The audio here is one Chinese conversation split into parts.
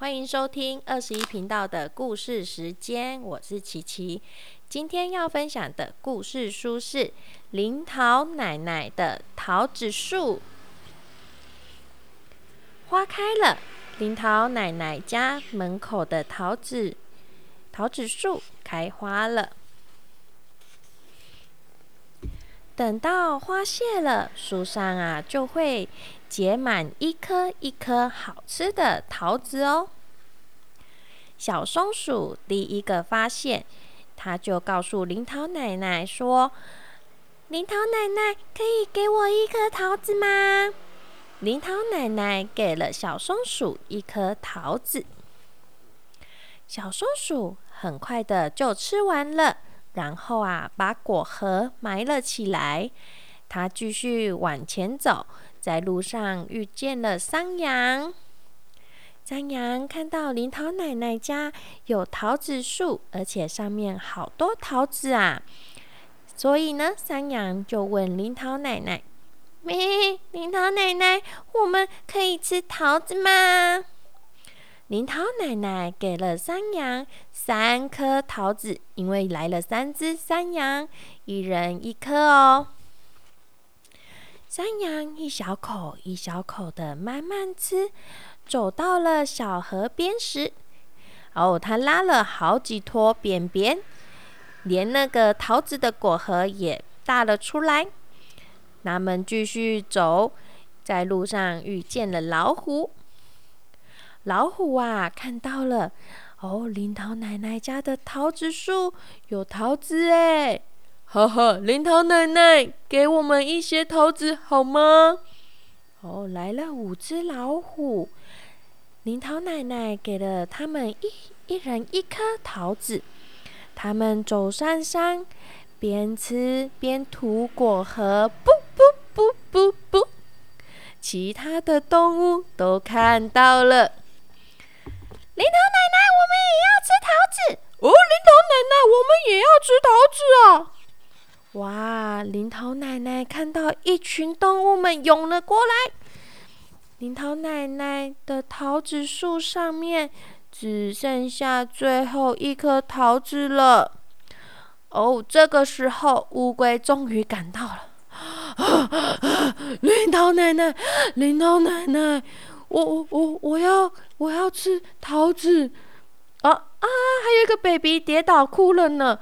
欢迎收听二十一频道的故事时间，我是琪琪。今天要分享的故事书是《林桃奶奶的桃子树》。花开了，林桃奶奶家门口的桃子桃子树开花了。等到花谢了，树上啊就会结满一颗一颗好吃的桃子哦。小松鼠第一个发现，它就告诉林桃奶奶说：“林桃奶奶，可以给我一颗桃子吗？”林桃奶奶给了小松鼠一颗桃子，小松鼠很快的就吃完了。然后啊，把果核埋了起来。他继续往前走，在路上遇见了山羊。山羊看到林桃奶奶家有桃子树，而且上面好多桃子啊，所以呢，山羊就问林桃奶奶：“咪，林桃奶奶，我们可以吃桃子吗？”林桃奶奶给了山羊三颗桃子，因为来了三只山羊，一人一颗哦。山羊一小口一小口的慢慢吃，走到了小河边时，哦，他拉了好几坨便便，连那个桃子的果核也大了出来。他们继续走，在路上遇见了老虎。老虎啊，看到了哦！林桃奶奶家的桃子树有桃子哎，呵呵！林桃奶奶，给我们一些桃子好吗？哦，来了五只老虎，林桃奶奶给了他们一一人一颗桃子。他们走上山，边吃边吐果核，不不不不不！其他的动物都看到了。林桃奶奶，我们也要吃桃子哦！林桃奶奶，我们也要吃桃子啊！哇！林桃奶奶看到一群动物们涌了过来，林桃奶奶的桃子树上面只剩下最后一颗桃子了。哦，这个时候乌龟终于赶到了。林桃奶奶，林桃奶奶。我我我我要我要吃桃子啊啊！还有一个 baby 跌倒哭了呢。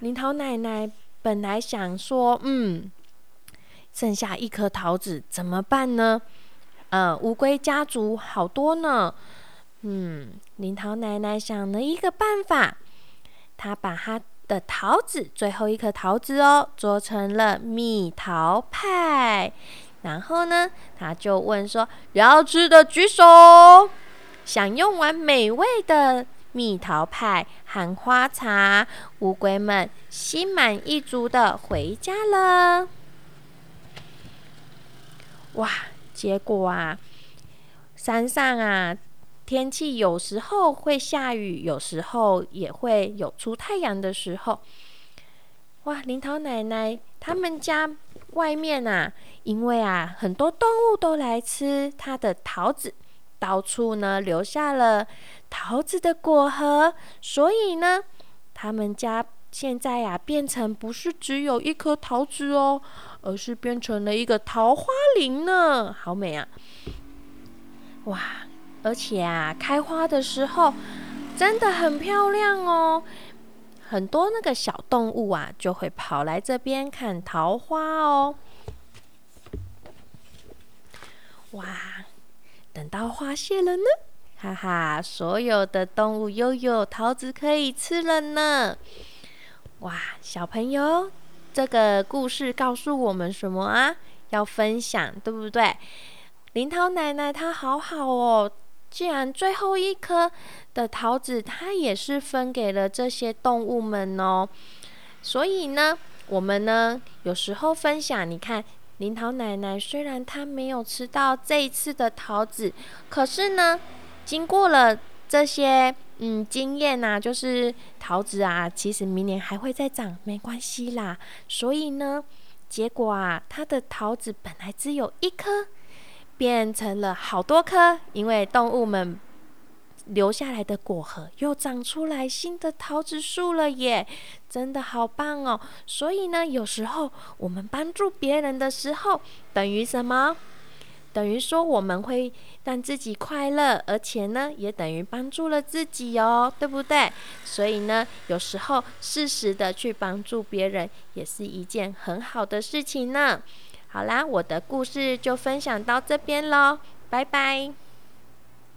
林桃奶奶本来想说，嗯，剩下一颗桃子怎么办呢？呃，乌龟家族好多呢。嗯，林桃奶奶想了一个办法，她把她的桃子最后一颗桃子哦，做成了蜜桃派。然后呢，他就问说：“要吃的举手，享用完美味的蜜桃派含花茶，乌龟们心满意足的回家了。”哇！结果啊，山上啊，天气有时候会下雨，有时候也会有出太阳的时候。哇！林桃奶奶他们家外面啊，因为啊很多动物都来吃它的桃子，到处呢留下了桃子的果核，所以呢，他们家现在呀变成不是只有一颗桃子哦，而是变成了一个桃花林呢，好美啊！哇！而且啊开花的时候真的很漂亮哦。很多那个小动物啊，就会跑来这边看桃花哦。哇，等到花谢了呢，哈哈，所有的动物又有桃子可以吃了呢。哇，小朋友，这个故事告诉我们什么啊？要分享，对不对？林桃奶奶她好好哦。既然最后一颗的桃子，它也是分给了这些动物们哦，所以呢，我们呢有时候分享，你看林桃奶奶虽然她没有吃到这一次的桃子，可是呢，经过了这些嗯经验呐，就是桃子啊，其实明年还会再长，没关系啦。所以呢，结果啊，它的桃子本来只有一颗。变成了好多颗，因为动物们留下来的果核又长出来新的桃子树了耶，真的好棒哦！所以呢，有时候我们帮助别人的时候，等于什么？等于说我们会让自己快乐，而且呢，也等于帮助了自己哦，对不对？所以呢，有时候适时的去帮助别人，也是一件很好的事情呢。好啦，我的故事就分享到这边喽，拜拜。